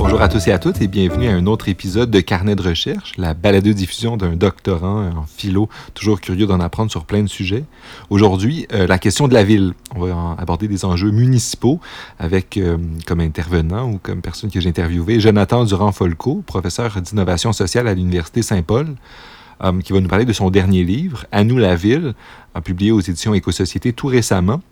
Bonjour à tous et à toutes et bienvenue à un autre épisode de Carnet de recherche, la balado-diffusion d'un doctorant en philo, toujours curieux d'en apprendre sur plein de sujets. Aujourd'hui, euh, la question de la ville. On va aborder des enjeux municipaux avec euh, comme intervenant ou comme personne que j'ai interviewé Jonathan Durand-Folco, professeur d'innovation sociale à l'Université Saint-Paul, euh, qui va nous parler de son dernier livre, À nous la ville, publié aux éditions Éco-Société tout récemment.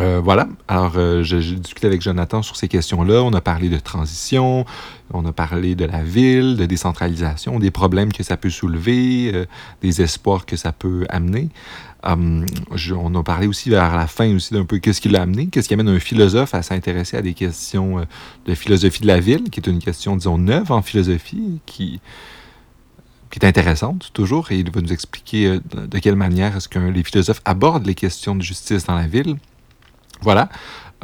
Euh, voilà. Alors, euh, j'ai discuté avec Jonathan sur ces questions-là. On a parlé de transition, on a parlé de la ville, de décentralisation, des problèmes que ça peut soulever, euh, des espoirs que ça peut amener. Hum, on a parlé aussi vers la fin aussi d'un peu qu'est-ce qui l'a amené, qu'est-ce qui amène un philosophe à s'intéresser à des questions de philosophie de la ville, qui est une question, disons, neuve en philosophie, qui, qui est intéressante toujours, et il va nous expliquer de quelle manière est-ce que les philosophes abordent les questions de justice dans la ville. Voilà.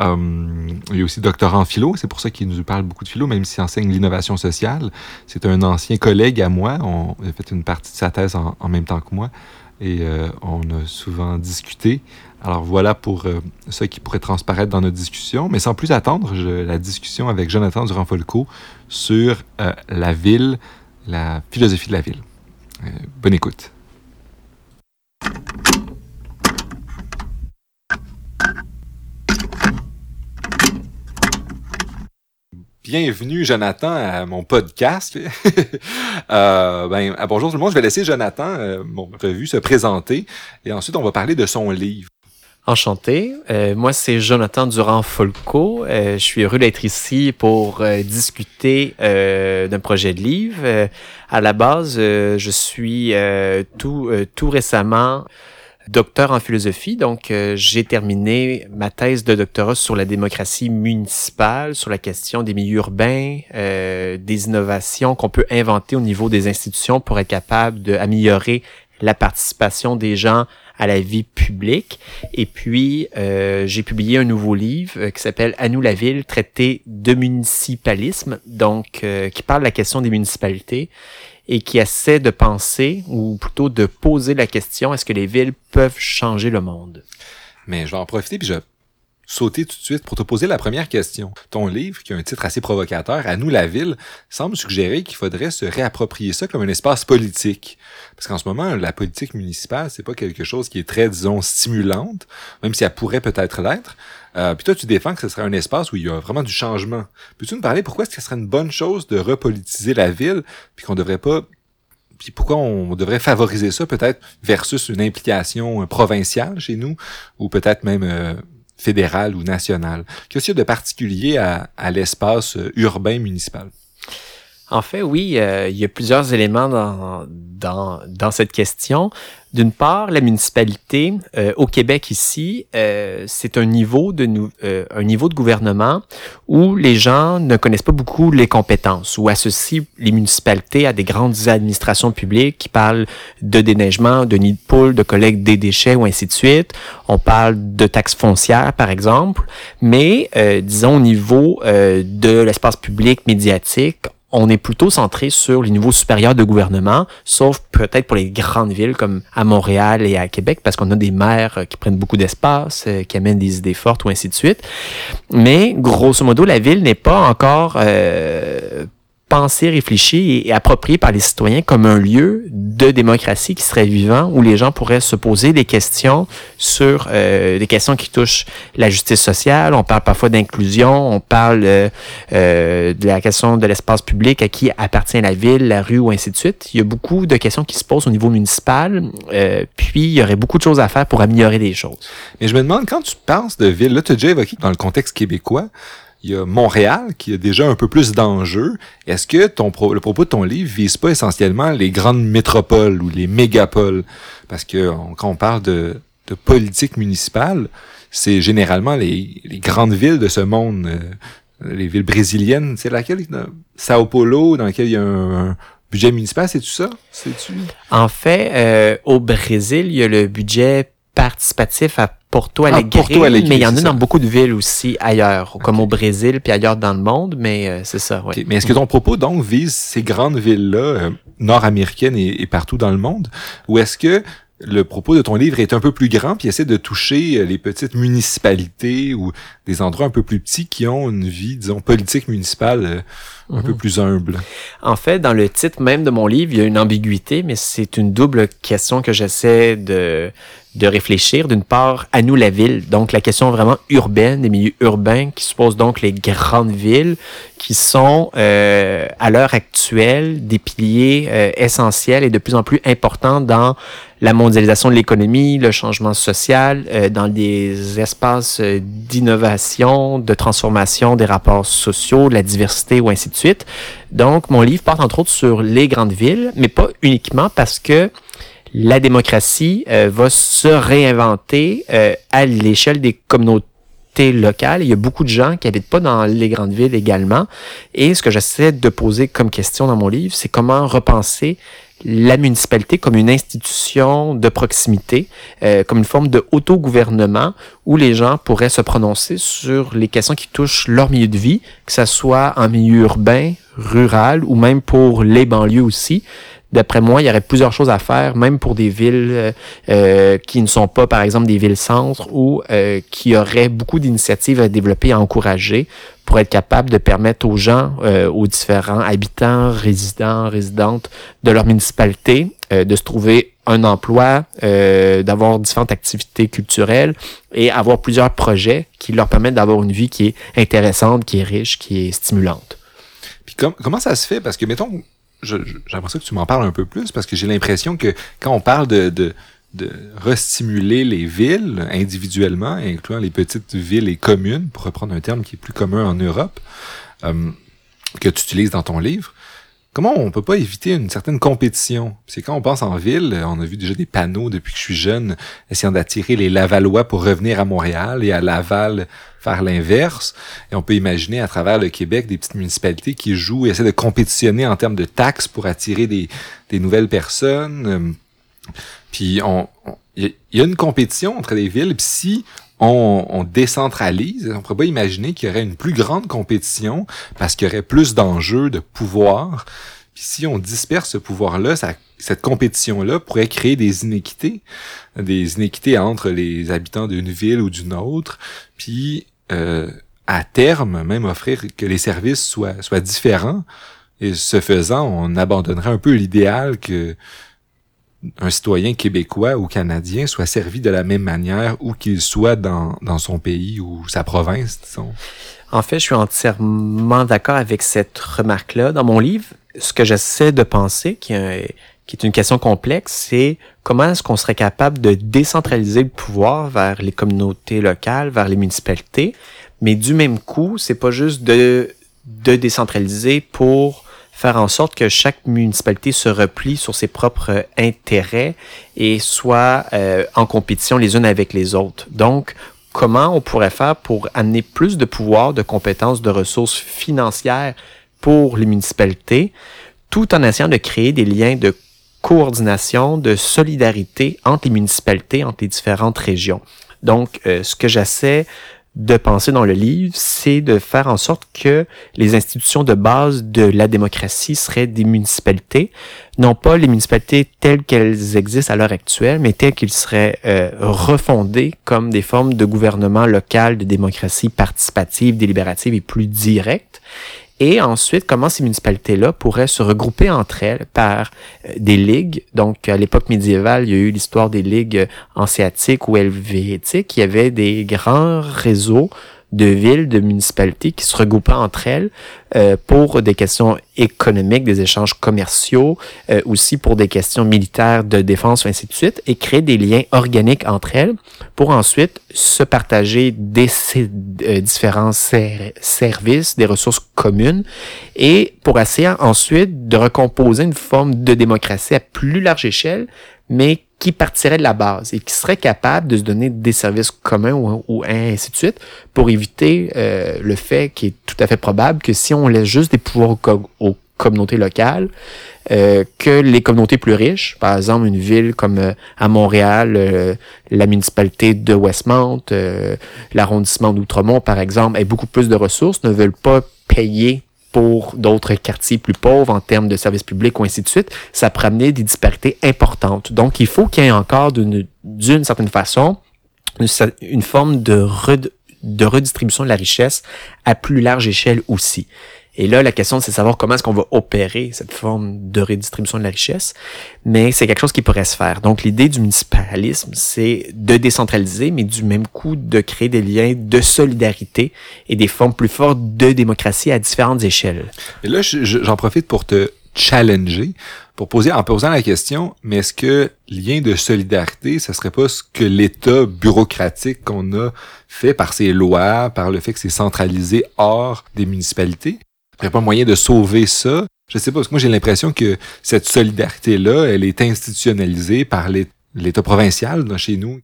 Euh, il y a aussi doctorat en philo, c'est pour ça qu'il nous parle beaucoup de philo, même s'il enseigne l'innovation sociale. C'est un ancien collègue à moi, on a fait une partie de sa thèse en, même temps que moi, et euh, on a souvent discuté. Alors voilà pour euh, ce qui pourrait transparaître dans notre discussion, mais sans plus attendre, la discussion avec Jonathan Durand-Folco sur la ville, la philosophie de la ville. bonne écoute. Bienvenue, Jonathan, à mon podcast. euh, ben, bonjour tout le monde. Je vais laisser Jonathan, euh, mon revue, se présenter et ensuite on va parler de son livre. Enchanté. Euh, moi, c'est Jonathan Durand-Folco. Je suis heureux d'être ici pour discuter d'un projet de livre. à la base, je suis tout récemment docteur en philosophie. Donc, euh, j'ai terminé ma thèse de doctorat sur la démocratie municipale, sur la question des milieux urbains, euh, des innovations qu'on peut inventer au niveau des institutions pour être capable d'améliorer la participation des gens à la vie publique. Et puis, euh, j'ai publié un nouveau livre qui s'appelle À nous la ville, traité de municipalisme, donc qui parle de la question des municipalités et qui essaie de penser, ou plutôt de poser la question, est-ce que les villes peuvent changer le monde? Mais je vais en profiter, puis je sauter tout de suite pour te poser la première question. Ton livre, qui a un titre assez provocateur, À nous la ville, semble suggérer qu'il faudrait se réapproprier ça comme un espace politique. Parce qu'en ce moment, la politique municipale, c'est pas quelque chose qui est très, disons, stimulante, même si elle pourrait peut-être l'être. Euh, puis toi, tu défends que ce serait un espace où il y a vraiment du changement. Peux-tu nous parler pourquoi est-ce que ce serait une bonne chose de repolitiser la ville, puis qu'on devrait pas puis pourquoi on devrait favoriser ça peut-être versus une implication euh, provinciale chez nous ou peut-être même euh, fédérale ou nationale. Qu'est-ce qu'il y a de particulier à, l'espace euh, urbain municipal? En fait, oui, il y a plusieurs éléments dans, dans, dans cette question. D'une part, la municipalité euh, au Québec ici, euh, c'est un niveau de euh, un niveau de gouvernement où les gens ne connaissent pas beaucoup les compétences ou associent les municipalités à des grandes administrations publiques qui parlent de déneigement, de nid de poule, de collecte des déchets ou ainsi de suite. On parle de taxes foncières par exemple, mais disons au niveau de l'espace public médiatique, on est plutôt centré sur les niveaux supérieurs de gouvernement, sauf peut-être pour les grandes villes comme à Montréal et à Québec, parce qu'on a des maires euh, qui prennent beaucoup d'espace, euh, qui amènent des idées fortes ou ainsi de suite. Mais grosso modo, la ville n'est pas encore euh, pensé, réfléchi et, approprié par les citoyens comme un lieu de démocratie qui serait vivant où les gens pourraient se poser des questions sur euh, des questions qui touchent la justice sociale. On parle parfois d'inclusion, on parle euh, euh, de la question de l'espace public à qui appartient la ville, la rue ou ainsi de suite. Il y a beaucoup de questions qui se posent au niveau municipal, puis il y aurait beaucoup de choses à faire pour améliorer les choses. Mais je me demande, quand tu penses de ville, là tu as déjà évoqué dans le contexte québécois, il y a Montréal qui a déjà un peu plus d'enjeux. Est-ce que ton le propos de ton livre vise pas essentiellement les grandes métropoles ou les mégapoles? Parce que quand on parle de, de politique municipale, c'est généralement les, les, grandes villes de ce monde, euh, les villes brésiliennes. C'est laquelle? Sao Paulo, dans laquelle il y a un, budget municipal, c'est tout ça? C'est-tu? En fait, euh, au Brésil, il y a le budget participatif à Porto ah, Alegre, mais il y en a dans beaucoup de villes aussi ailleurs, comme au Brésil puis ailleurs dans le monde, mais euh, c'est ça. Mais est-ce que ton propos donc vise ces grandes villes-là, euh, nord-américaines et, partout dans le monde, ou est-ce que le propos de ton livre est un peu plus grand, puis essaie de toucher les petites municipalités ou des endroits un peu plus petits qui ont une vie, disons, politique municipale un peu mhm. plus humble? En fait, dans le titre même de mon livre, il y a une ambiguïté, mais c'est une double question que j'essaie de, de réfléchir. D'une part, à nous la ville, donc la question vraiment urbaine, des milieux urbains, qui suppose donc les grandes villes, qui sont euh, à l'heure actuelle des piliers euh, essentiels et de plus en plus importants dans la mondialisation de l'économie, le changement social, euh, dans des espaces d'innovation, de transformation des rapports sociaux, de la diversité ou ainsi de suite. Donc, mon livre porte entre autres sur les grandes villes, mais pas uniquement parce que la démocratie euh, va se réinventer à l'échelle des communautés locales. Il y a beaucoup de gens qui habitent pas dans les grandes villes également. Et ce que j'essaie de poser comme question dans mon livre, c'est comment repenser la municipalité comme une institution de proximité, euh, comme une forme de autogouvernement où les gens pourraient se prononcer sur les questions qui touchent leur milieu de vie, que ce soit en milieu urbain, rural ou même pour les banlieues aussi. D'après moi, il y aurait plusieurs choses à faire, même pour des villes euh, euh, qui ne sont pas, par exemple, des villes-centres ou euh, qui auraient beaucoup d'initiatives à développer et à encourager pour être capable de permettre aux gens, aux différents habitants, résidents, résidentes de leur municipalité, de se trouver un emploi, d'avoir différentes activités culturelles et avoir plusieurs projets qui leur permettent d'avoir une vie qui est intéressante, qui est riche, qui est stimulante. Puis comment ça se fait? Parce que, mettons, j'aimerais que tu m'en parles un peu plus parce que j'ai l'impression que quand on parle de, de, de restimuler les villes individuellement, incluant les petites villes et communes, pour reprendre un terme qui est plus commun en Europe, euh, que tu utilises dans ton livre, comment on peut pas éviter une certaine compétition? C'est quand on pense en ville, on a vu déjà des panneaux depuis que je suis jeune, essayant d'attirer les Lavallois pour revenir à Montréal et à Laval faire l'inverse. Et on peut imaginer à travers le Québec des petites municipalités qui jouent et essaient de compétitionner en termes de taxes pour attirer des, des nouvelles personnes. Puis on, il y a une compétition entre les villes. Si on, on, décentralise, on pourrait pas imaginer qu'il y aurait une plus grande compétition parce qu'il y aurait plus d'enjeux de pouvoir. Puis si on disperse ce pouvoir-là, cette compétition-là pourrait créer des inéquités, des inéquités entre les habitants d'une ville ou d'une autre, puis euh, à terme même offrir que les services soient, soient différents. Et ce faisant, on abandonnerait un peu l'idéal que un citoyen québécois ou canadien soit servi de la même manière où qu'il soit dans, dans son pays ou sa province, disons? En fait, je suis entièrement d'accord avec cette remarque-là. Dans mon livre, ce que j'essaie de penser, qui est, qui est une question complexe, c'est comment est-ce qu'on serait capable de décentraliser le pouvoir vers les communautés locales, vers les municipalités, mais du même coup, c'est pas juste de, de décentraliser pour faire en sorte que chaque municipalité se replie sur ses propres intérêts et soit euh, en compétition les unes avec les autres. Donc, comment on pourrait faire pour amener plus de pouvoir, de compétences, de ressources financières pour les municipalités, tout en essayant de créer des liens de coordination, de solidarité entre les municipalités, entre les différentes régions? Donc, euh, ce que j'essaie de penser dans le livre, c'est de faire en sorte que les institutions de base de la démocratie seraient des municipalités, non pas les municipalités telles qu'elles existent à l'heure actuelle, mais telles qu'elles seraient euh, refondées comme des formes de gouvernement local, de démocratie participative, délibérative et plus directe, et ensuite, comment ces municipalités-là pourraient se regrouper entre elles par euh, des ligues? Donc, à l'époque médiévale, il y a eu l'histoire des ligues hanséatiques ou helvétiques. Il y avait des grands réseaux de villes, de municipalités qui se regroupaient entre elles euh, pour des questions économiques, des échanges commerciaux, euh, aussi pour des questions militaires, de défense, ainsi de suite, et créer des liens organiques entre elles pour ensuite se partager des euh, différents services, des ressources communes, et pour essayer ensuite de recomposer une forme de démocratie à plus large échelle, mais qui partirait de la base et qui serait capable de se donner des services communs ou, ainsi de suite pour éviter euh, le fait qui est tout à fait probable que si on laisse juste des pouvoirs aux, communautés locales, euh, que les communautés plus riches, par exemple une ville comme euh, à Montréal, la municipalité de Westmount, l'arrondissement d'Outremont par exemple, aient beaucoup plus de ressources, ne veulent pas payer pour d'autres quartiers plus pauvres en termes de services publics ou ainsi de suite, ça peut des disparités importantes. Donc, il faut qu'il y ait encore d'une certaine façon une, forme de redistribution de la richesse à plus large échelle aussi. Et là, la question, c'est de savoir comment est-ce qu'on va opérer cette forme de redistribution de la richesse. Mais c'est quelque chose qui pourrait se faire. Donc, l'idée du municipalisme, c'est de décentraliser, mais du même coup, de créer des liens de solidarité et des formes plus fortes de démocratie à différentes échelles. Et là, j'en profite pour te challenger, pour poser, en posant la question, mais est-ce que lien de solidarité, ce serait pas ce que l'État bureaucratique qu'on a fait par ses lois, par le fait que c'est centralisé hors des municipalités? Il n'y a pas moyen de sauver ça. Je sais pas, parce que moi j'ai l'impression que cette solidarité-là, elle est institutionnalisée par l'État provincial dans, chez nous.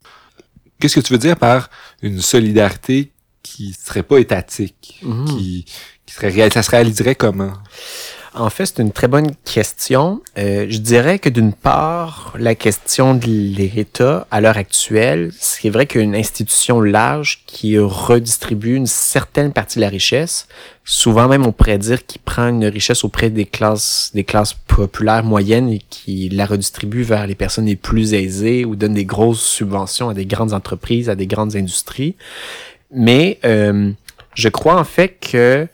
Qu'est-ce que tu veux dire par une solidarité qui serait pas étatique, mmh. qui, qui serait ça se réaliserait comment? En fait, c'est une très bonne question. Euh, je dirais que d'une part, la question de l'État à l'heure actuelle, c'est vrai qu'une institution large qui redistribue une certaine partie de la richesse, souvent même on pourrait dire qu'il prend une richesse auprès des classes, des classes populaires moyennes et qui la redistribue vers les personnes les plus aisées ou donne des grosses subventions à des grandes entreprises, à des grandes industries. Mais euh, je crois en fait que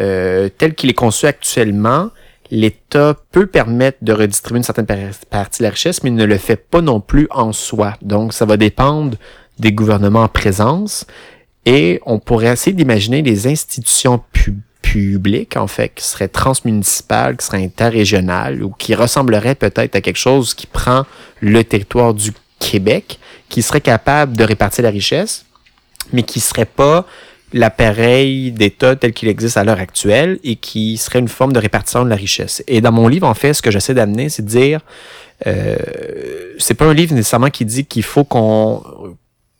euh, tel qu'il est conçu actuellement, l'État peut permettre de redistribuer une certaine partie de la richesse, mais il ne le fait pas non plus en soi. Donc, ça va dépendre des gouvernements en présence. Et on pourrait essayer d'imaginer les institutions publiques, en fait, qui seraient transmunicipales, qui seraient interrégionales, ou qui ressembleraient peut-être à quelque chose qui prend le territoire du Québec, qui serait capable de répartir la richesse, mais qui serait pas l'appareil d'État tel qu'il existe à l'heure actuelle et qui serait une forme de répartition de la richesse. Et dans mon livre, en fait, ce que j'essaie d'amener, c'est de dire, euh, c'est pas un livre nécessairement qui dit qu'il faut qu'on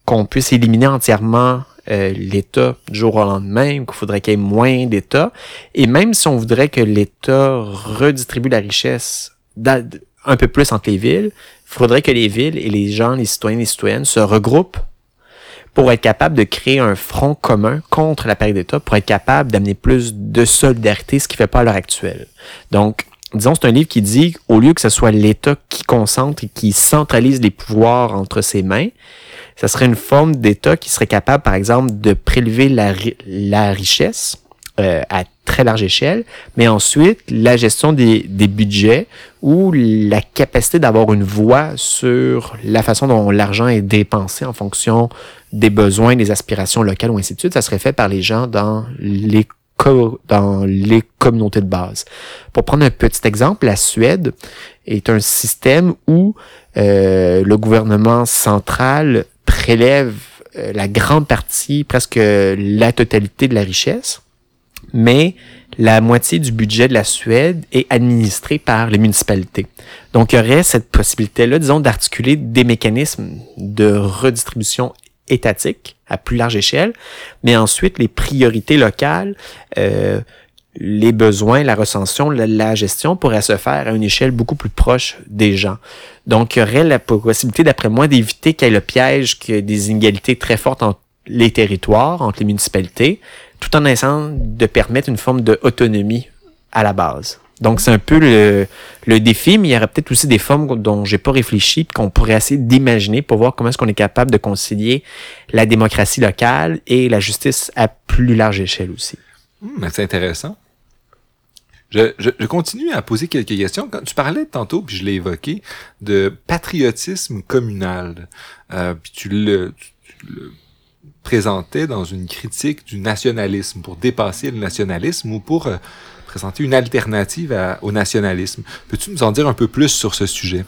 qu'on puisse éliminer entièrement euh, l'État du jour au lendemain, qu'il faudrait qu'il y ait moins d'État. Et même si on voudrait que l'État redistribue la richesse un peu plus entre les villes, il faudrait que les villes et les gens, les citoyens et les citoyennes se regroupent pour être capable de créer un front commun contre l'appareil d'État, pour être capable d'amener plus de solidarité, ce qui ne fait pas à l'heure actuelle. Donc, disons, c'est un livre qui dit, au lieu que ce soit l'État qui concentre et qui centralise les pouvoirs entre ses mains, ça serait une forme d'État qui serait capable, par exemple, de prélever la, la richesse euh, à très large échelle, mais ensuite la gestion des, des budgets ou la capacité d'avoir une voix sur la façon dont l'argent est dépensé en fonction des besoins, des aspirations locales ou ainsi de suite, ça serait fait par les gens dans les dans les communautés de base. Pour prendre un petit exemple, la Suède est un système où euh, le gouvernement central prélève euh, la grande partie, presque la totalité de la richesse, mais la moitié du budget de la Suède est administré par les municipalités. Donc, il y aurait cette possibilité-là, disons, d'articuler des mécanismes de redistribution étatique à plus large échelle, mais ensuite les priorités locales, euh, les besoins, la recension, la, gestion pourraient se faire à une échelle beaucoup plus proche des gens. Donc, il y aurait la possibilité, d'après moi, d'éviter qu'il y ait le piège que des inégalités très fortes entre les territoires, entre les municipalités, tout en essayant de permettre une forme d'autonomie à la base. Donc, c'est un peu le, le, défi, mais il y aurait peut-être aussi des formes dont j'ai pas réfléchi, qu'on pourrait essayer d'imaginer pour voir comment est-ce qu'on est capable de concilier la démocratie locale et la justice à plus large échelle aussi. Hmm, c'est intéressant. Je, je, continue à poser quelques questions. Quand tu parlais tantôt, puis je l'ai évoqué, de patriotisme communal. Euh, puis tu le présentait dans une critique du nationalisme, pour dépasser le nationalisme ou pour euh, présenter une alternative au nationalisme. Peux-tu nous en dire un peu plus sur ce sujet?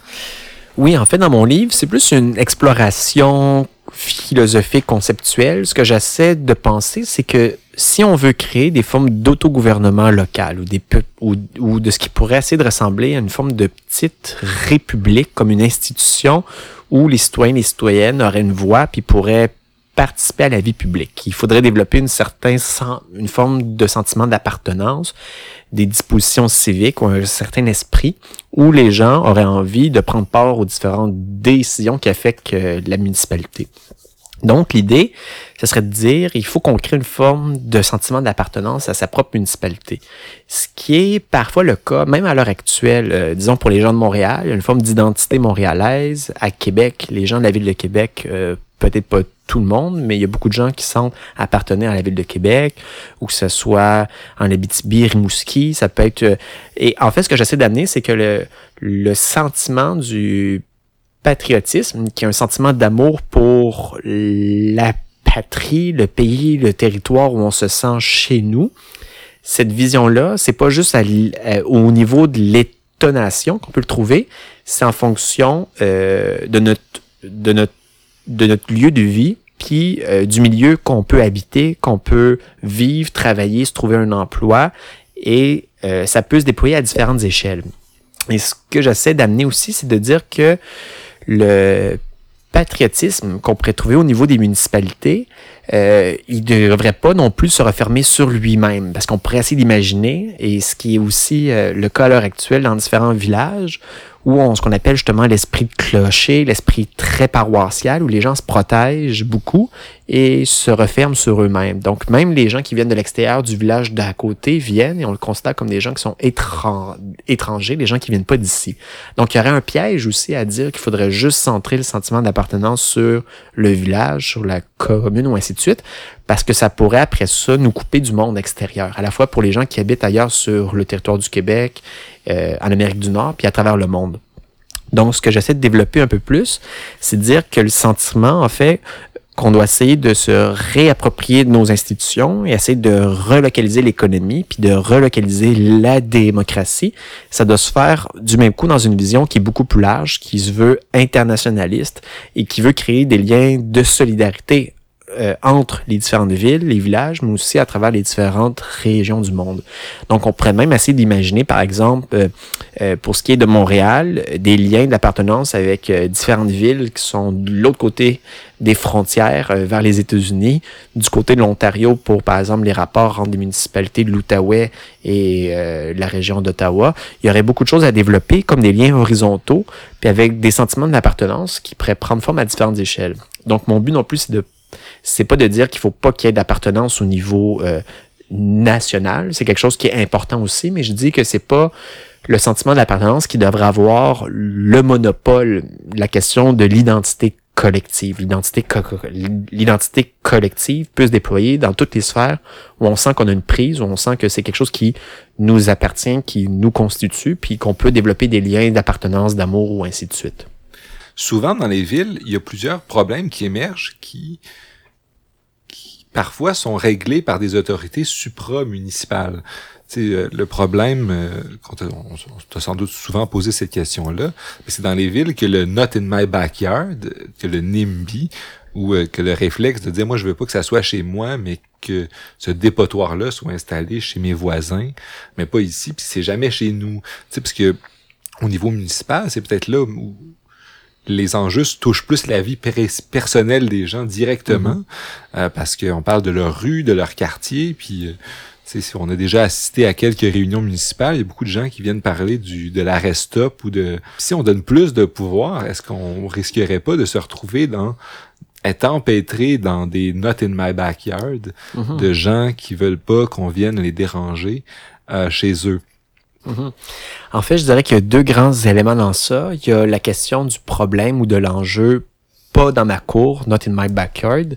Oui, en fait, dans mon livre, c'est plus une exploration philosophique, conceptuelle. Ce que j'essaie de penser, c'est que si on veut créer des formes d'autogouvernement local ou, de ce qui pourrait essayer de ressembler à une forme de petite république comme une institution où les citoyens et les citoyennes auraient une voix puis pourraient participer à la vie publique. Il faudrait développer une certaine une forme de sentiment d'appartenance, des dispositions civiques ou un certain esprit où les gens auraient envie de prendre part aux différentes décisions qui affectent euh, la municipalité. Donc, l'idée, ce serait de dire, il faut qu'on crée une forme de sentiment d'appartenance à sa propre municipalité. Ce qui est parfois le cas, même à l'heure actuelle, euh, disons pour les gens de Montréal, une forme d'identité montréalaise. À Québec, les gens de la ville de Québec, euh, peut-être pas tout le monde, mais il y a beaucoup de gens qui sentent appartenir à la ville de Québec, ou que ce soit en Abitibi, Rimouski, ça peut être... Euh, et en fait, ce que j'essaie d'amener, c'est que le, le sentiment du patriotisme, qui est un sentiment d'amour pour la patrie, le pays, le territoire où on se sent chez nous. Cette vision-là, c'est pas juste au niveau de l'étonnation qu'on peut le trouver, c'est en fonction euh, de notre de notre de notre lieu de vie, puis euh, du milieu qu'on peut habiter, qu'on peut vivre, travailler, se trouver un emploi, et euh, ça peut se déployer à différentes échelles. Et ce que j'essaie d'amener aussi, c'est de dire que le patriotisme qu'on pourrait trouver au niveau des municipalités, euh, il ne devrait pas non plus se refermer sur lui-même, parce qu'on pourrait essayer d'imaginer, et ce qui est aussi euh, le cas à l'heure actuelle dans différents villages, où on ce qu'on appelle justement l'esprit de clocher, l'esprit très paroissial, où les gens se protègent beaucoup et se referment sur eux-mêmes. Donc même les gens qui viennent de l'extérieur du village d'à côté viennent et on le constate comme des gens qui sont étrangers, les gens qui viennent pas d'ici. Donc il y aurait un piège aussi à dire qu'il faudrait juste centrer le sentiment d'appartenance sur le village, sur la commune ou ainsi de parce que ça pourrait après ça nous couper du monde extérieur, à la fois pour les gens qui habitent ailleurs sur le territoire du Québec, euh, en Amérique du Nord, puis à travers le monde. Donc, ce que j'essaie de développer un peu plus, c'est de dire que le sentiment, en fait, qu'on doit essayer de se réapproprier de nos institutions et essayer de relocaliser l'économie, puis de relocaliser la démocratie, ça doit se faire du même coup dans une vision qui est beaucoup plus large, qui se veut internationaliste et qui veut créer des liens de solidarité euh, entre les différentes villes, les villages, mais aussi à travers les différentes régions du monde. Donc, on pourrait même essayer d'imaginer, par exemple, euh, euh, pour ce qui est de Montréal, des liens d'appartenance avec différentes villes qui sont de l'autre côté des frontières vers les États-Unis, du côté de l'Ontario pour, par exemple, les rapports entre les municipalités de l'Outaouais et la région d'Ottawa. Il y aurait beaucoup de choses à développer, comme des liens horizontaux, puis avec des sentiments d'appartenance qui pourraient prendre forme à différentes échelles. Donc, mon but non plus, c'est de c'est pas de dire qu'il faut pas qu'il y ait d'appartenance au niveau euh, national. C'est quelque chose qui est important aussi, mais je dis que c'est pas le sentiment d'appartenance qui devrait avoir le monopole, la question de l'identité collective. L'identité, l'identité collective peut se déployer dans toutes les sphères où on sent qu'on a une prise, où on sent que c'est quelque chose qui nous appartient, qui nous constitue, puis qu'on peut développer des liens d'appartenance, d'amour ou ainsi de suite souvent dans les villes, il y a plusieurs problèmes qui émergent qui, qui parfois sont réglés par des autorités supramunicipales. Sais, le problème, euh, on, t'a sans doute souvent posé cette question-là, c'est dans les villes que le not in my backyard, que le NIMBY, ou euh, que le réflexe de dire moi je veux pas que ça soit chez moi, mais que ce dépotoir-là soit installé chez mes voisins, mais pas ici, puis c'est jamais chez nous. Tu parce que au niveau municipal, c'est peut-être là où les enjeux touchent plus la vie personnelle des gens directement, mm-hmm. euh, parce qu'on parle de leur rue, de leur quartier, puis euh, si on a déjà assisté à quelques réunions municipales, il y a beaucoup de gens qui viennent parler du de l'arrêt stop ou de si on donne plus de pouvoir, est-ce qu'on risquerait pas de se retrouver dans être empêtré dans des not in my backyard mm-hmm. de gens qui veulent pas qu'on vienne les déranger euh, chez eux? Mhm. En fait, je dirais qu'il y a deux grands éléments dans ça. Il y a la question du problème ou de l'enjeu, pas dans ma cour, not in my backyard,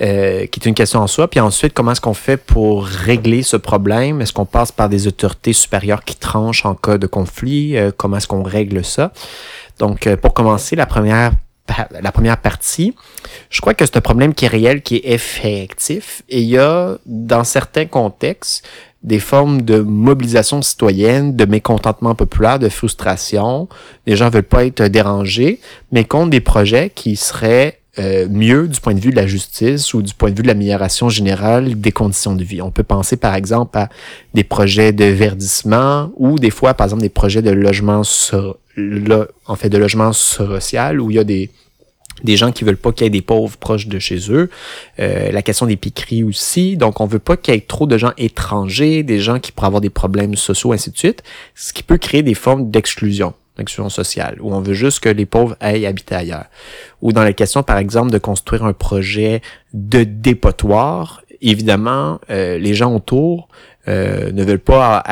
euh, qui est une question en soi. Puis ensuite, comment est-ce qu'on fait pour régler ce problème? Est-ce qu'on passe par des autorités supérieures qui tranchent en cas de conflit? Euh, comment est-ce qu'on règle ça? Donc, euh, pour commencer, la première la première partie, je crois que c'est un problème qui est réel, qui est effectif. Et il y a, dans certains contextes, des formes de mobilisation citoyenne, de mécontentement populaire, de frustration. Les gens veulent pas être dérangés, mais contre des projets qui seraient euh, mieux du point de vue de la justice ou du point de vue de l'amélioration générale des conditions de vie. On peut penser par exemple à des projets de verdissement ou des fois par exemple des projets de logement en fait de logement social où il y a des des gens qui veulent pas qu'il y ait des pauvres proches de chez eux. Euh, la question des piqueries aussi. Donc, on veut pas qu'il y ait trop de gens étrangers, des gens qui pourraient avoir des problèmes sociaux, ainsi de suite, ce qui peut créer des formes d'exclusion. inclusion sociale, où on veut juste que les pauvres aillent habiter ailleurs. Ou dans la question, par exemple, de construire un projet de dépotoir, évidemment, euh, les gens autour euh, ne veulent pas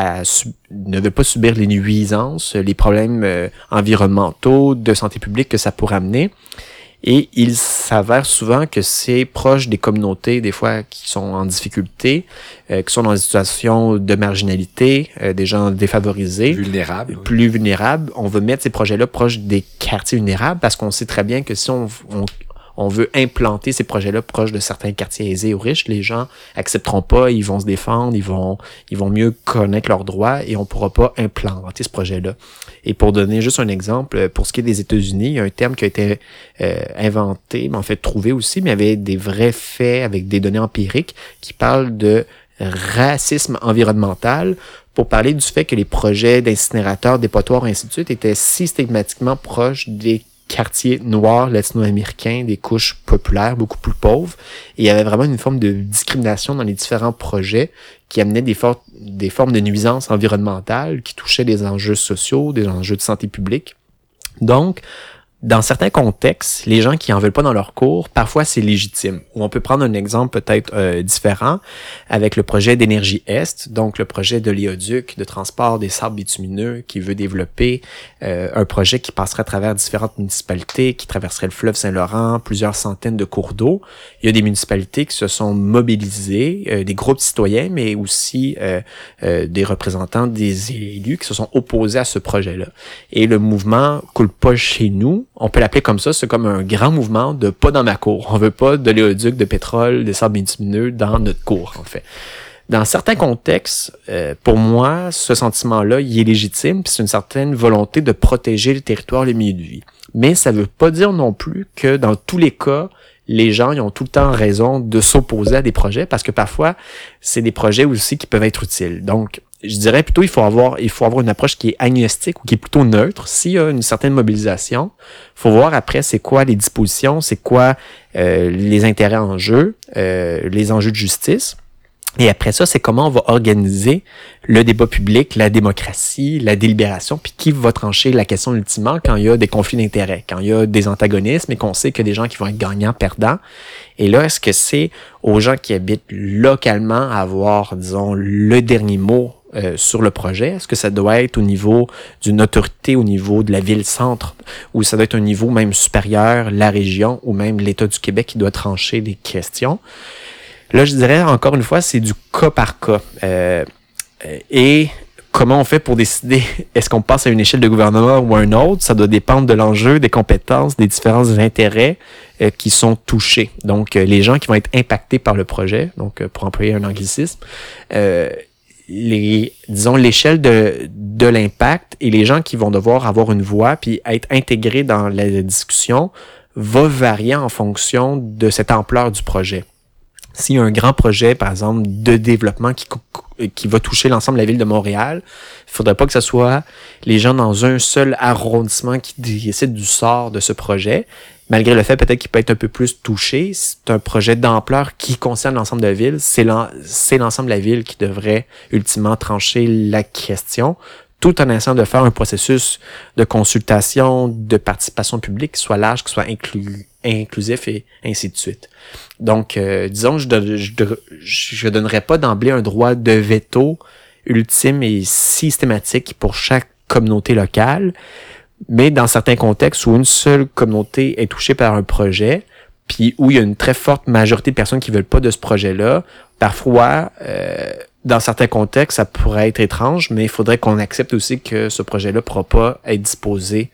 ne veulent pas subir les nuisances, les problèmes euh, environnementaux, de santé publique que ça pourrait amener. Et il s'avère souvent que c'est proche des communautés, des fois, qui sont en difficulté, euh, qui sont dans des situations de marginalité, euh, des gens défavorisés. Vulnérables. Plus vulnérables. On veut mettre ces projets-là proches des quartiers vulnérables parce qu'on sait très bien que si on, on, on veut implanter ces projets-là proches de certains quartiers aisés ou riches, les gens accepteront pas, ils vont se défendre, ils vont, ils vont mieux connaître leurs droits et on pourra pas implanter ce projet-là. Et pour donner juste un exemple, pour ce qui est des États-Unis, il y a un terme qui a été euh, inventé, mais en fait trouvé aussi, mais avait des vrais faits avec des données empiriques qui parlent de racisme environnemental pour parler du fait que les projets d'incinérateurs, dépotoirs, ainsi de suite, étaient systématiquement proches des quartiers noirs latino-américains, des couches populaires beaucoup plus pauvres. Et il y avait vraiment une forme de discrimination dans les différents projets qui amenaient des, des formes de nuisances environnementales qui touchaient des enjeux sociaux, des enjeux de santé publique. Donc, dans certains contextes, les gens qui en veulent pas dans leur cours, parfois c'est légitime. Ou on peut prendre un exemple peut-être euh, différent avec le projet d'énergie Est, donc le projet de l'éoduc de transport des sables bitumineux qui veut développer euh, un projet qui passerait à travers différentes municipalités, qui traverserait le fleuve Saint-Laurent, plusieurs centaines de cours d'eau. Il y a des municipalités qui se sont mobilisées, euh, des groupes citoyens, mais aussi des représentants des élus qui se sont opposés à ce projet-là. Et le mouvement coule pas chez nous on peut l'appeler comme ça, c'est comme un grand mouvement de pas dans ma cour. On veut pas de l'éoduc, de pétrole, des sables bitumineux dans notre cour, en fait. Dans certains contextes, euh, pour moi, ce sentiment-là, il est légitime, puis c'est une certaine volonté de protéger le territoire, les milieux de vie. Mais ça veut pas dire non plus que dans tous les cas, les gens ils ont tout le temps raison de s'opposer à des projets parce que parfois, c'est des projets aussi qui peuvent être utiles. Donc, je dirais plutôt il faut avoir il faut avoir une approche qui est agnostique ou qui est plutôt neutre. S'il y a une certaine mobilisation, faut voir après c'est quoi les dispositions, c'est quoi euh, les intérêts en jeu, euh, les enjeux de justice. Et après ça, c'est comment on va organiser le débat public, la démocratie, la délibération, puis qui va trancher la question ultimement quand il y a des conflits d'intérêts, quand il y a des antagonismes et qu'on sait que des gens qui vont être gagnants, perdants. Et là, est-ce que c'est aux gens qui habitent localement à avoir, disons, le dernier mot euh, sur le projet? Est-ce que ça doit être au niveau d'une autorité, au niveau de la ville-centre, ou ça doit être un niveau même supérieur, la région, ou même l'État du Québec qui doit trancher des questions? Là, je dirais encore une fois, c'est du cas par cas. Euh, et comment on fait pour décider est-ce qu'on passe à une échelle de gouvernement ou à une autre? Ça doit dépendre de l'enjeu, des compétences, des différents intérêts euh, qui sont touchés. Donc, les gens qui vont être impactés par le projet, donc pour employer un anglicisme, les, disons, l'échelle de, de l'impact et les gens qui vont devoir avoir une voix puis être intégrés dans la discussion va varier en fonction de cette ampleur du projet. S'il y a un grand projet, par exemple, de développement qui, qui va toucher l'ensemble de la ville de Montréal, il faudrait pas que ce soit les gens dans un seul arrondissement qui décident du sort de ce projet, malgré le fait peut-être qu'il peut être un peu plus touché, c'est un projet d'ampleur qui concerne l'ensemble de la ville. C'est l'ensemble de la ville qui devrait ultimement trancher la question, tout en essayant de faire un processus de consultation, de participation publique qui soit large, qui soit inclusif et ainsi de suite. Donc, euh, disons, je ne je, donnerais pas d'emblée un droit de veto ultime et systématique pour chaque communauté locale, mais dans certains contextes où une seule communauté est touchée par un projet, puis où il y a une très forte majorité de personnes qui veulent pas de ce projet-là, parfois, euh, dans certains contextes, ça pourrait être étrange, mais il faudrait qu'on accepte aussi que ce projet-là ne pourra pas être disposé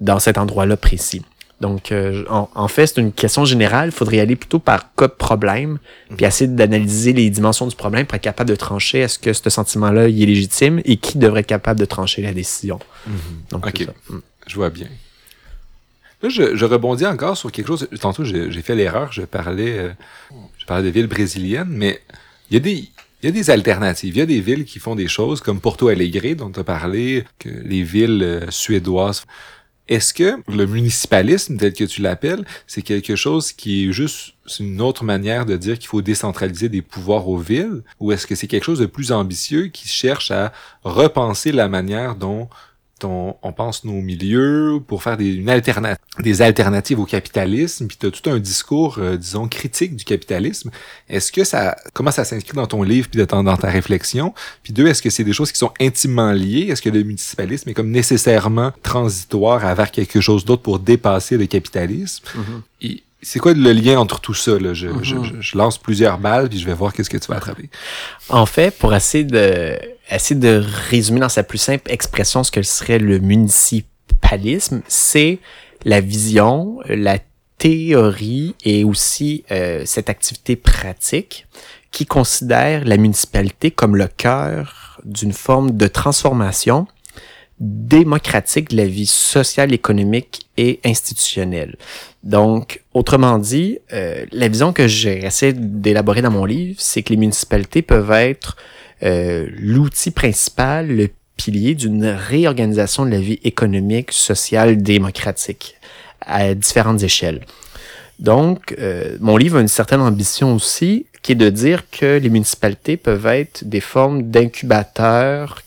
dans cet endroit-là précis. Donc, euh, en, fait, c'est une question générale. Il faudrait y aller plutôt par cas de problème, puis mhm. essayer d'analyser les dimensions du problème pour être capable de trancher est-ce que ce sentiment-là il est légitime et qui devrait être capable de trancher la décision. Mhm. Donc, ok, mm. je vois bien. Là, je, rebondis encore sur quelque chose. Tantôt, j'ai fait l'erreur. Je parlais, euh, je parlais des villes brésiliennes, mais il y a des il y a des alternatives. Il y a des villes qui font des choses comme Porto Alegre, dont tu as parlé, que les villes euh, suédoises est-ce que le municipalisme, tel que tu l'appelles, c'est quelque chose qui est juste une autre manière de dire qu'il faut décentraliser des pouvoirs aux villes, ou est-ce que c'est quelque chose de plus ambitieux qui cherche à repenser la manière dont on, on pense nos milieux pour faire des, une des alternatives au capitalisme, puis tu as tout un discours, euh, disons, critique du capitalisme. Est-ce que ça, comment ça s'inscrit dans ton livre puis dans, dans ta réflexion? Puis deux, est-ce que c'est des choses qui sont intimement liées? Est-ce que le municipalisme est comme nécessairement transitoire vers quelque chose d'autre pour dépasser le capitalisme? Mm-hmm. C'est quoi le lien entre tout ça? Là? Je, je, mm-hmm. je, lance plusieurs balles, puis je vais voir qu'est-ce que tu vas attraper. En fait, pour essayer de essayer de résumer dans sa plus simple expression ce que serait le municipalisme, c'est la vision, la théorie et aussi euh, cette activité pratique qui considère la municipalité comme le cœur d'une forme de transformation démocratique de la vie sociale, économique et institutionnelle. Donc, autrement dit, euh, la vision que j'ai essayé d'élaborer dans mon livre, c'est que les municipalités peuvent être euh, l'outil principal, le pilier d'une réorganisation de la vie économique, sociale, démocratique à différentes échelles. Donc, euh, mon livre a une certaine ambition aussi, qui est de dire que les municipalités peuvent être des formes d'incubateurs,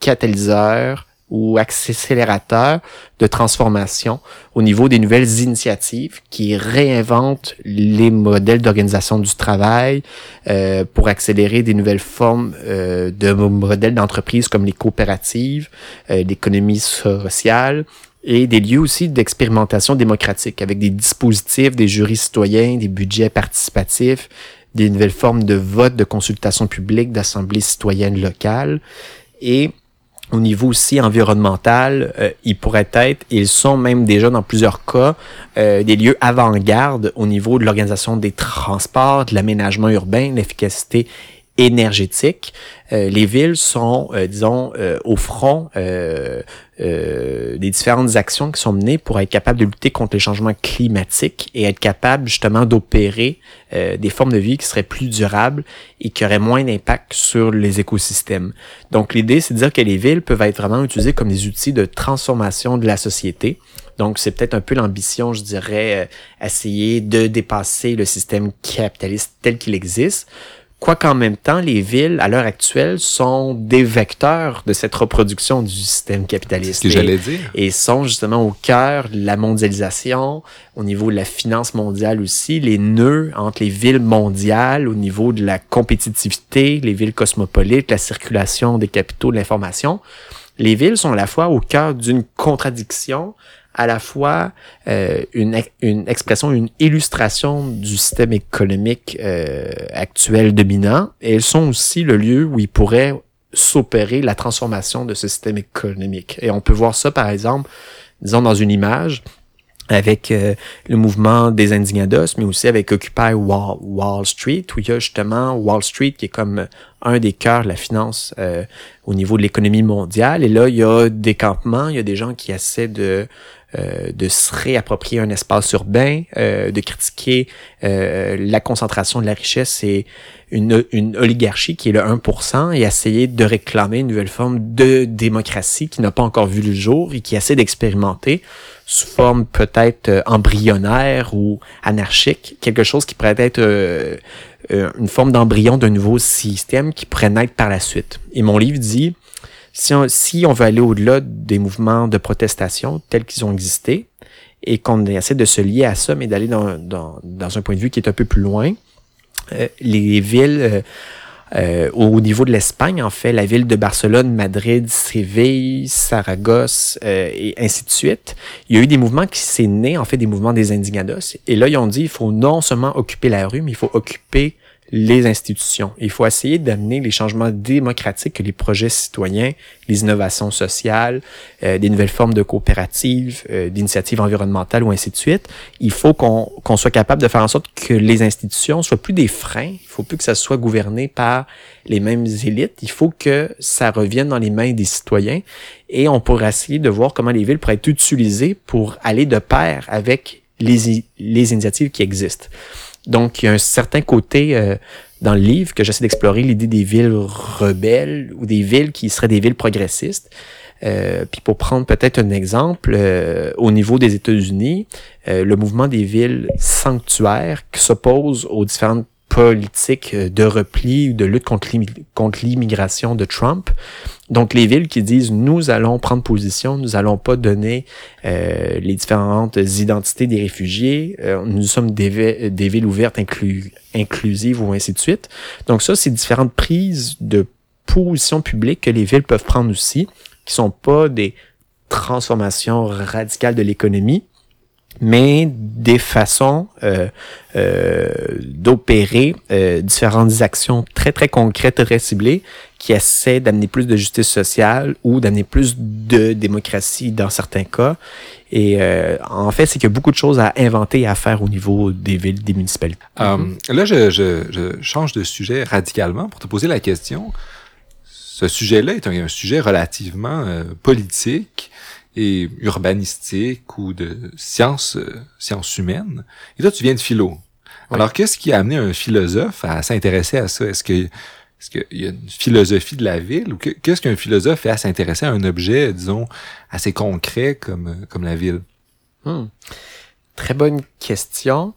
catalyseurs, ou accélérateur de transformation au niveau des nouvelles initiatives qui réinventent les modèles d'organisation du travail euh, pour accélérer des nouvelles formes euh, de modèles d'entreprise comme les coopératives, euh, l'économie sociale et des lieux aussi d'expérimentation démocratique avec des dispositifs, des jurys citoyens, des budgets participatifs, des nouvelles formes de vote, de consultation publique, d'assemblée citoyenne locale et au niveau aussi environnemental, euh, ils pourraient être, ils sont même déjà dans plusieurs cas, euh, des lieux avant-garde au niveau de l'organisation des transports, de l'aménagement urbain, l'efficacité énergétique. Euh, les villes sont, euh, disons, au front des différentes actions qui sont menées pour être capables de lutter contre les changements climatiques et être capables justement d'opérer des formes de vie qui seraient plus durables et qui auraient moins d'impact sur les écosystèmes. Donc l'idée, c'est de dire que les villes peuvent être vraiment utilisées comme des outils de transformation de la société. Donc, c'est peut-être un peu l'ambition, je dirais, essayer de dépasser le système capitaliste tel qu'il existe Quoiqu'en même temps, les villes, à l'heure actuelle, sont des vecteurs de cette reproduction du système capitaliste. Ce que j'allais dire. Et sont justement au cœur de la mondialisation, au niveau de la finance mondiale aussi, les nœuds entre les villes mondiales, au niveau de la compétitivité, les villes cosmopolites, la circulation des capitaux, de l'information. Les villes sont à la fois au cœur d'une contradiction à la fois euh, une, une expression, une illustration du système économique euh, actuel dominant, et elles sont aussi le lieu où il pourrait s'opérer la transformation de ce système économique. Et on peut voir ça, par exemple, disons dans une image, avec euh, le mouvement des Indignados, mais aussi avec Occupy Wall, Wall, Street, où il y a justement Wall Street qui est comme un des cœurs de la finance euh, au niveau de l'économie mondiale. Et là, il y a des campements, il y a des gens qui essaient de euh, de se réapproprier un espace urbain, euh, de critiquer euh, la concentration de la richesse et une, une oligarchie qui est le 1% et essayer de réclamer une nouvelle forme de démocratie qui n'a pas encore vu le jour et qui essaie d'expérimenter sous forme peut-être embryonnaire ou anarchique, quelque chose qui pourrait être une forme d'embryon d'un nouveau système qui pourrait naître par la suite. Et mon livre dit, si on, si veut aller au-delà des mouvements de protestation tels qu'ils ont existé, et qu'on essaie de se lier à ça, mais d'aller dans, un point de vue qui est un peu plus loin, euh, les villes euh, euh, au niveau de l'Espagne, en fait, la ville de Barcelone, Madrid, Séville, Saragosse et ainsi de suite, il y a eu des mouvements qui s'est né, en fait, des mouvements des indignados. Et là, ils ont dit, il faut non seulement occuper la rue, mais il faut occuper les institutions. Il faut essayer d'amener les changements démocratiques que les projets citoyens, les innovations sociales, euh, des nouvelles formes de coopératives, euh, d'initiatives environnementales ou ainsi de suite. Il faut qu'on soit capable de faire en sorte que les institutions soient plus des freins. Il faut plus que ça soit gouverné par les mêmes élites. Il faut que ça revienne dans les mains des citoyens. Et on pourrait essayer de voir comment les villes pourraient être utilisées pour aller de pair avec les, les initiatives qui existent. Donc, il y a un certain côté euh, dans le livre que j'essaie d'explorer l'idée des villes rebelles ou des villes qui seraient des villes progressistes. Euh, puis pour prendre peut-être un exemple, euh, au niveau des États-Unis, le mouvement des villes sanctuaires qui s'oppose aux différentes politique de repli ou de lutte contre l'immigration de Trump. Donc les villes qui disent nous allons prendre position, nous allons pas donner euh, les différentes identités des réfugiés, euh, nous sommes des, villes ouvertes inclus, inclusives ou ainsi de suite. Donc ça c'est différentes prises de position publique que les villes peuvent prendre aussi, qui sont pas des transformations radicales de l'économie, mais des façons euh, euh, d'opérer euh, différentes actions très très concrètes, très ciblées, qui essaient d'amener plus de justice sociale ou d'amener plus de démocratie dans certains cas. Et en fait, c'est qu'il y a beaucoup de choses à inventer et à faire au niveau des villes, des municipalités. Um, là, je, je, je, change de sujet radicalement pour te poser la question. Ce sujet-là est un, un, sujet relativement politique et urbanistique ou de sciences, euh, sciences humaines. Et toi, tu viens de philo. Alors, qu'est-ce qui a amené un philosophe à s'intéresser à ça? Est-ce que est-ce qu'il y a une philosophie de la ville ou qu'est-ce qu'un philosophe fait à s'intéresser à un objet, disons, assez concret comme, comme la ville? Hmm. Très bonne question.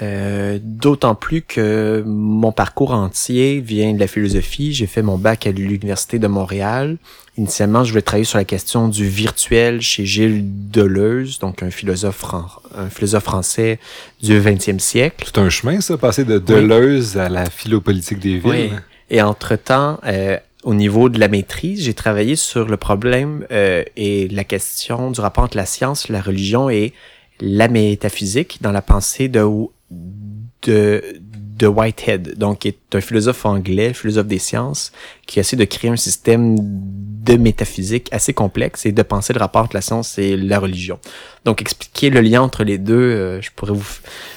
Euh, D'autant plus que mon parcours entier vient de la philosophie. J'ai fait mon bac à l'Université de Montréal. Initialement, je voulais travailler sur la question du virtuel chez Gilles Deleuze, donc un philosophe, un philosophe français du 20e siècle. C'est un chemin, ça, passer de Deleuze à la philopolitique des villes. Oui. Et entre-temps, euh, au niveau de la maîtrise, j'ai travaillé sur le problème euh, et la question du rapport entre la science, la religion et la métaphysique dans la pensée de de, de Whitehead, donc qui est un philosophe anglais, philosophe des sciences, qui essaie de créer un système de métaphysique assez complexe et de penser le rapport entre la science et la religion. Donc expliquer le lien entre les deux, euh, je pourrais vous,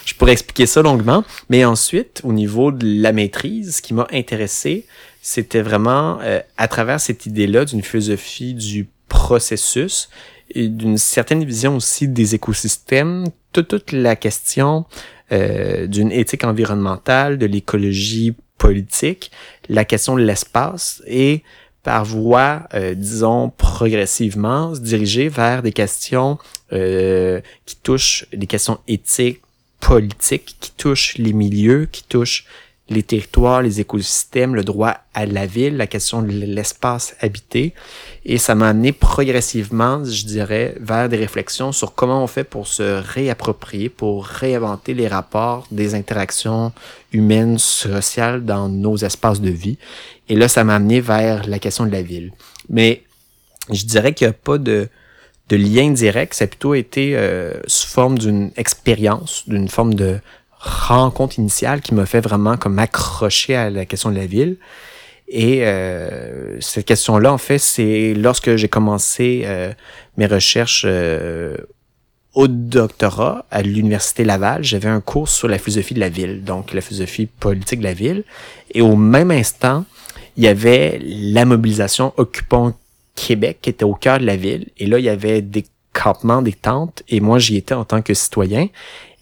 je pourrais expliquer ça longuement. Mais ensuite, au niveau de la maîtrise, ce qui m'a intéressé, c'était vraiment euh, à travers cette idée-là d'une philosophie du processus et d'une certaine vision aussi des écosystèmes, toute, toute la question euh, d'une éthique environnementale, de l'écologie politique, la question de l'espace et par voie, euh, disons, progressivement, se diriger vers des questions euh, qui touchent des questions éthiques, politiques, qui touchent les milieux, qui touchent les territoires, les écosystèmes, le droit à la ville, la question de l'espace habité. Et ça m'a amené progressivement, je dirais, vers des réflexions sur comment on fait pour se réapproprier, pour réinventer les rapports des interactions humaines, sociales dans nos espaces de vie. Et là, ça m'a amené vers la question de la ville. Mais je dirais qu'il n'y a pas de, lien direct, ça a plutôt été euh, sous forme d'une expérience, d'une forme de rencontre initiale qui m'a fait vraiment comme accrocher à la question de la ville. Et euh, cette question-là, en fait, c'est lorsque j'ai commencé euh, mes recherches euh, au doctorat à l'Université Laval, j'avais un cours sur la philosophie de la ville, donc la philosophie politique de la ville. Et au même instant, il y avait la mobilisation occupant Québec qui était au cœur de la ville. Et là, il y avait des campements, des tentes, et moi, j'y étais en tant que citoyen.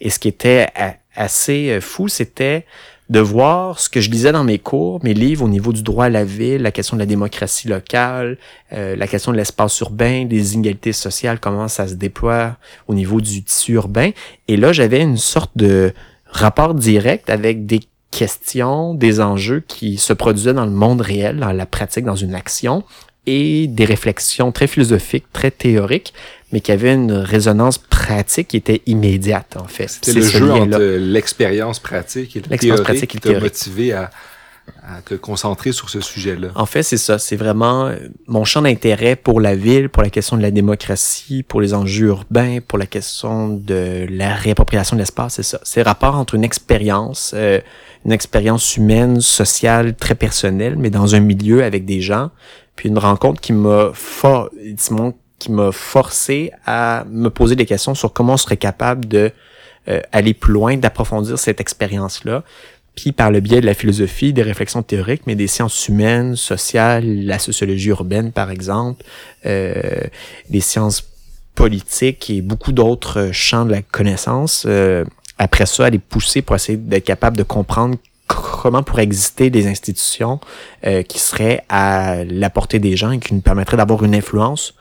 Et ce qui était assez euh, fou, c'était de voir ce que je lisais dans mes cours, mes livres au niveau du droit à la ville, la question de la démocratie locale, euh, la question de l'espace urbain, des inégalités sociales, comment ça se déploie au niveau du tissu urbain. Et là, j'avais une sorte de rapport direct avec des questions, des enjeux qui se produisaient dans le monde réel, dans la pratique, dans une action, et des réflexions très philosophiques, très théoriques, mais qui avaient une résonance pratique qui était immédiate, en fait. C'est le jeu entre l'expérience pratique et le théorique pratique qui t'a motivé à, à te concentrer sur ce sujet-là. En fait, c'est ça. C'est vraiment euh, mon champ d'intérêt pour la ville, pour la question de la démocratie, pour les enjeux urbains, pour la question de la réappropriation de l'espace, c'est ça. C'est le rapport entre une expérience, euh, une expérience humaine, sociale, très personnelle, mais dans un milieu avec des gens, puis une rencontre qui m'a fort, qui m'a forcé à me poser des questions sur comment on serait capable de euh, aller plus loin, d'approfondir cette expérience-là, puis par le biais de la philosophie, des réflexions théoriques, mais des sciences humaines, sociales, la sociologie urbaine par exemple, euh, les sciences politiques et beaucoup d'autres champs de la connaissance. Euh, après ça, aller pousser pour essayer d'être capable de comprendre comment pourraient exister des institutions euh, qui seraient à la portée des gens et qui nous permettraient d'avoir une influence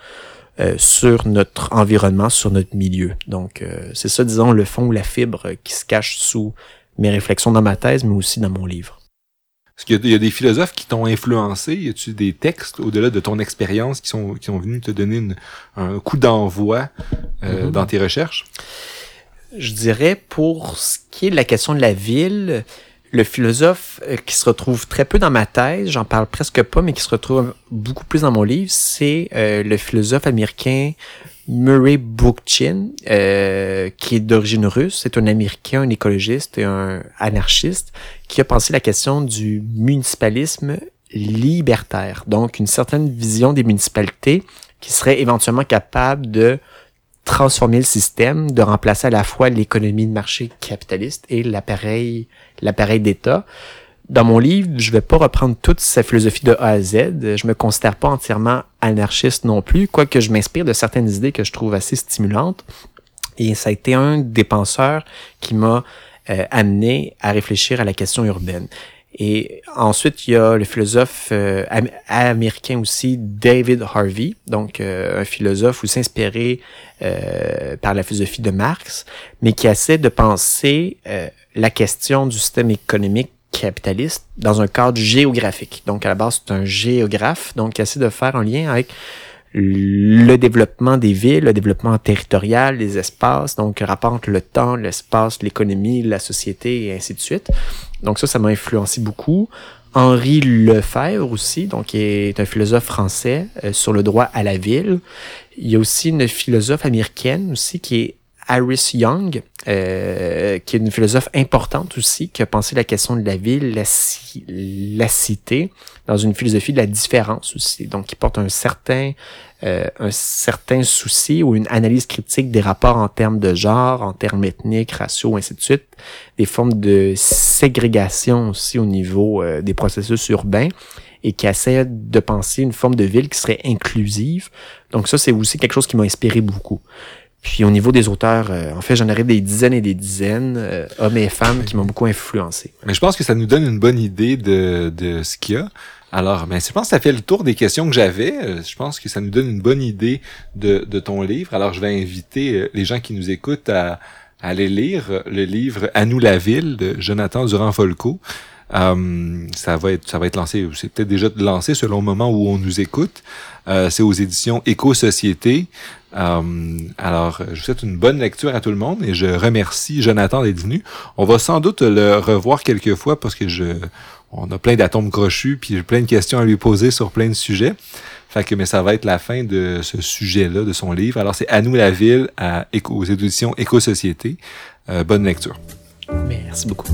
euh, sur notre environnement, sur notre milieu. Donc, euh, c'est ça, disons, le fond ou la fibre qui se cache sous mes réflexions dans ma thèse, mais aussi dans mon livre. Est-ce qu'il y, a des philosophes qui t'ont influencé? Y a-tu des textes au-delà de ton expérience qui sont, qui sont venus te donner un coup d'envoi euh, mm-hmm. dans tes recherches? Je dirais pour ce qui est de la question de la ville, le philosophe euh, qui se retrouve très peu dans ma thèse, j'en parle presque pas, mais qui se retrouve beaucoup plus dans mon livre, c'est euh, le philosophe américain Murray Bookchin, euh, qui est d'origine russe. C'est un Américain, un écologiste et un anarchiste qui a pensé la question du municipalisme libertaire. Donc, une certaine vision des municipalités qui serait éventuellement capable de transformer le système, de remplacer à la fois l'économie de marché capitaliste et l'appareil, l'appareil d'État. Dans mon livre, je vais pas reprendre toute sa philosophie de A à Z. Je me considère pas entièrement anarchiste non plus, quoique je m'inspire de certaines idées que je trouve assez stimulantes. Et ça a été un des penseurs qui m'a euh, amené à réfléchir à la question urbaine. Et ensuite, il y a le philosophe euh, américain aussi, David Harvey, donc euh, un philosophe aussi inspiré euh, par la philosophie de Marx, mais qui essaie de penser la question du système économique capitaliste dans un cadre géographique. Donc à la base, c'est un géographe, donc qui essaie de faire un lien avec le développement des villes, le développement territorial, les espaces, donc rapporte le temps, l'espace, l'économie, la société et ainsi de suite. Donc ça, ça m'a influencé beaucoup. Henri Lefebvre aussi, donc qui est un philosophe français euh, sur le droit à la ville. Il y a aussi une philosophe américaine aussi qui est Harris Young, euh, qui est une philosophe importante aussi, qui a pensé la question de la ville, la, la, cité, dans une philosophie de la différence aussi, donc qui porte un certain, euh, un certain souci ou une analyse critique des rapports en termes de genre, en termes ethniques, raciaux, ainsi de suite, des formes de ségrégation aussi au niveau euh, des processus urbains et qui essaie de penser une forme de ville qui serait inclusive. Donc ça, c'est aussi quelque chose qui m'a inspiré beaucoup. Puis au niveau des auteurs, euh, en fait, j'en aurais des dizaines et des dizaines, euh, hommes et femmes, qui m'ont beaucoup influencé. Mais je pense que ça nous donne une bonne idée de, de ce qu'il y a. Alors, ben, je pense que ça fait le tour des questions que j'avais. Euh, je pense que ça nous donne une bonne idée de, ton livre. Alors, je vais inviter les gens qui nous écoutent à, aller lire le livre À nous la ville de Jonathan Durand-Folco. Euh, ça va être ça va être lancé, c'est peut-être déjà lancé selon le moment où on nous écoute. Euh, c'est aux éditions Éco-Société. Euh, alors, je vous souhaite une bonne lecture à tout le monde et je remercie Jonathan d'être venu. On va sans doute le revoir quelques fois parce que je, on a plein d'atomes crochus puis j'ai plein de questions à lui poser sur plein de sujets. Fait que, mais ça va être la fin de ce sujet-là, de son livre. Alors, c'est À nous la ville, à aux éditions Éco-Société. bonne lecture. Merci beaucoup.